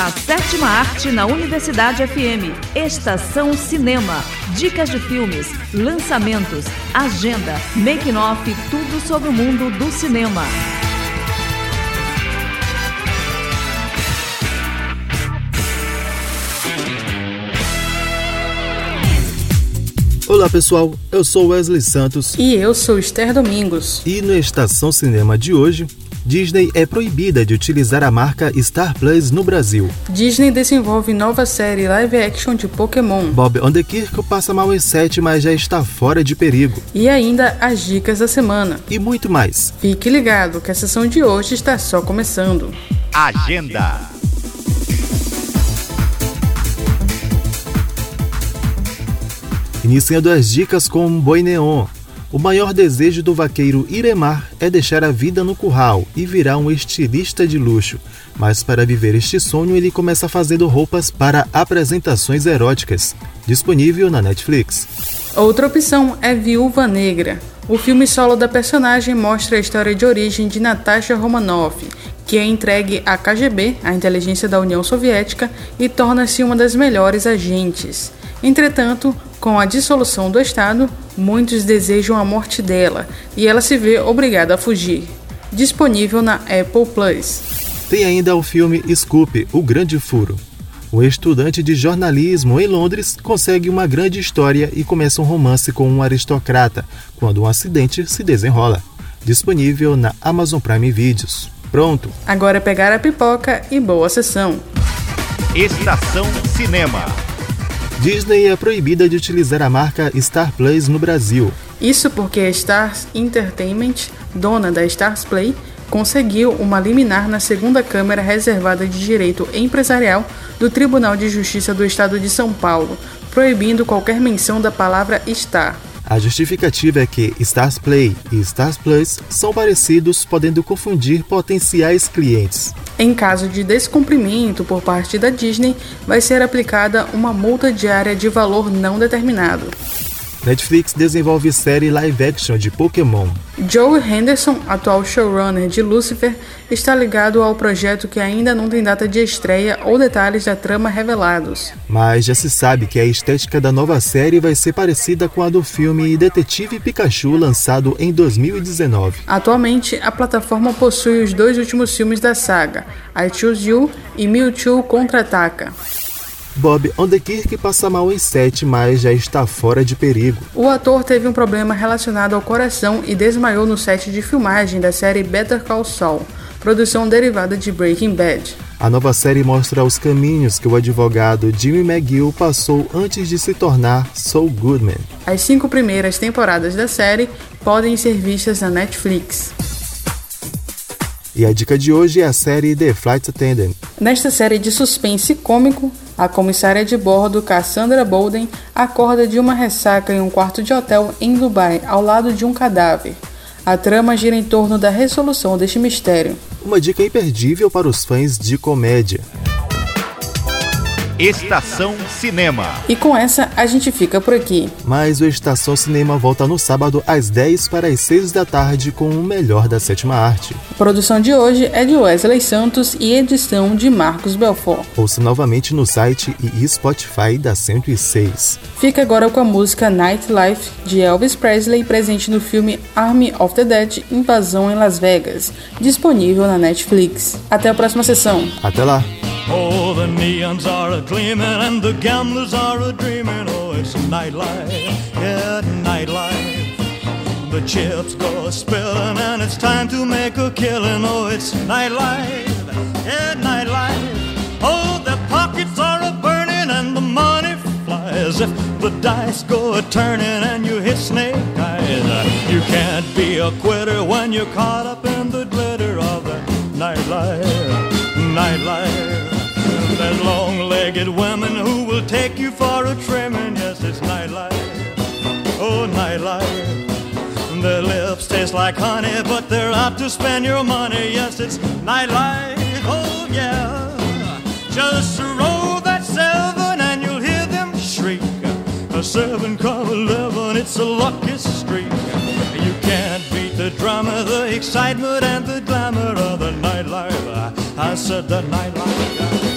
A sétima arte na Universidade FM. Estação Cinema. Dicas de filmes, lançamentos, agenda, making-off, tudo sobre o mundo do cinema. Olá pessoal, eu sou Wesley Santos. E eu sou Esther Domingos. E no Estação Cinema de hoje, Disney é proibida de utilizar a marca Star Plus no Brasil. Disney desenvolve nova série live action de Pokémon. Bob Underkirk passa mal em 7, mas já está fora de perigo. E ainda as dicas da semana. E muito mais. Fique ligado que a sessão de hoje está só começando. Agenda. Iniciando as dicas com Boi Neon. O maior desejo do vaqueiro Iremar é deixar a vida no curral e virar um estilista de luxo. Mas para viver este sonho, ele começa fazendo roupas para apresentações eróticas. Disponível na Netflix. Outra opção é Viúva Negra. O filme solo da personagem mostra a história de origem de Natasha Romanoff, que é entregue à KGB, a inteligência da União Soviética, e torna-se uma das melhores agentes. Entretanto, com a dissolução do Estado, muitos desejam a morte dela e ela se vê obrigada a fugir. Disponível na Apple Plus. Tem ainda o filme Scoop, O Grande Furo. Um estudante de jornalismo em Londres consegue uma grande história e começa um romance com um aristocrata, quando um acidente se desenrola. Disponível na Amazon Prime Videos. Pronto! Agora é pegar a pipoca e boa sessão. Estação Cinema. Disney é proibida de utilizar a marca Star Plus no Brasil. Isso porque a Stars Entertainment, dona da Stars Play, conseguiu uma liminar na segunda Câmara Reservada de Direito Empresarial do Tribunal de Justiça do Estado de São Paulo, proibindo qualquer menção da palavra Star. A justificativa é que Stars Play e Stars Plus são parecidos, podendo confundir potenciais clientes. Em caso de descumprimento por parte da Disney, vai ser aplicada uma multa diária de valor não determinado. Netflix desenvolve série live action de Pokémon. Joe Henderson, atual showrunner de Lucifer, está ligado ao projeto que ainda não tem data de estreia ou detalhes da trama revelados. Mas já se sabe que a estética da nova série vai ser parecida com a do filme Detetive Pikachu, lançado em 2019. Atualmente, a plataforma possui os dois últimos filmes da saga, I Choose You e Mewtwo Contra-Ataca. Bob Odenkirk passa mal em 7, mas já está fora de perigo. O ator teve um problema relacionado ao coração e desmaiou no set de filmagem da série Better Call Saul, produção derivada de Breaking Bad. A nova série mostra os caminhos que o advogado Jimmy McGill passou antes de se tornar Saul Goodman. As cinco primeiras temporadas da série podem ser vistas na Netflix. E a dica de hoje é a série The Flight Attendant. Nesta série de suspense cômico, a comissária de bordo Cassandra Bolden acorda de uma ressaca em um quarto de hotel em Dubai, ao lado de um cadáver. A trama gira em torno da resolução deste mistério. Uma dica imperdível para os fãs de comédia. Estação Cinema. E com essa a gente fica por aqui. Mas o Estação Cinema volta no sábado às 10 para as 6 da tarde com o melhor da sétima arte. A produção de hoje é de Wesley Santos e edição de Marcos Belfort. Ouça novamente no site e Spotify da 106. Fica agora com a música Nightlife de Elvis Presley presente no filme Army of the Dead Invasão em Las Vegas, disponível na Netflix. Até a próxima sessão. Até lá. Oh, the neons are a gleaming and the gamblers are a dreaming. Oh, it's nightlife, yeah, nightlife. The chips go spilling and it's time to make a killing. Oh, it's nightlife, yeah, nightlife. Oh, the pockets are a burning and the money flies. If the dice go a turning and you hit snake eyes, you can't be a quitter when you're caught up in the glitter of the nightlife, nightlife. Long-legged women who will take you for a trimming. Yes, it's nightlife. Oh, nightlife. Their lips taste like honey, but they're out to spend your money. Yes, it's nightlife. Oh, yeah. Just roll that seven and you'll hear them shriek. A seven come eleven, it's a lucky streak. You can't beat the drama, the excitement, and the glamour of the nightlife. I said the nightlife.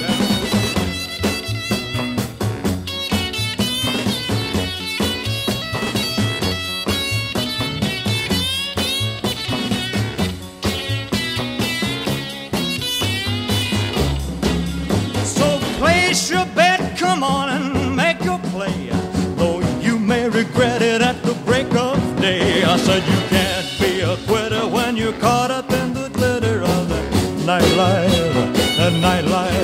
Regret it at the break of day. I said you can't be a quitter when you're caught up in the glitter of the nightlife, the nightlife.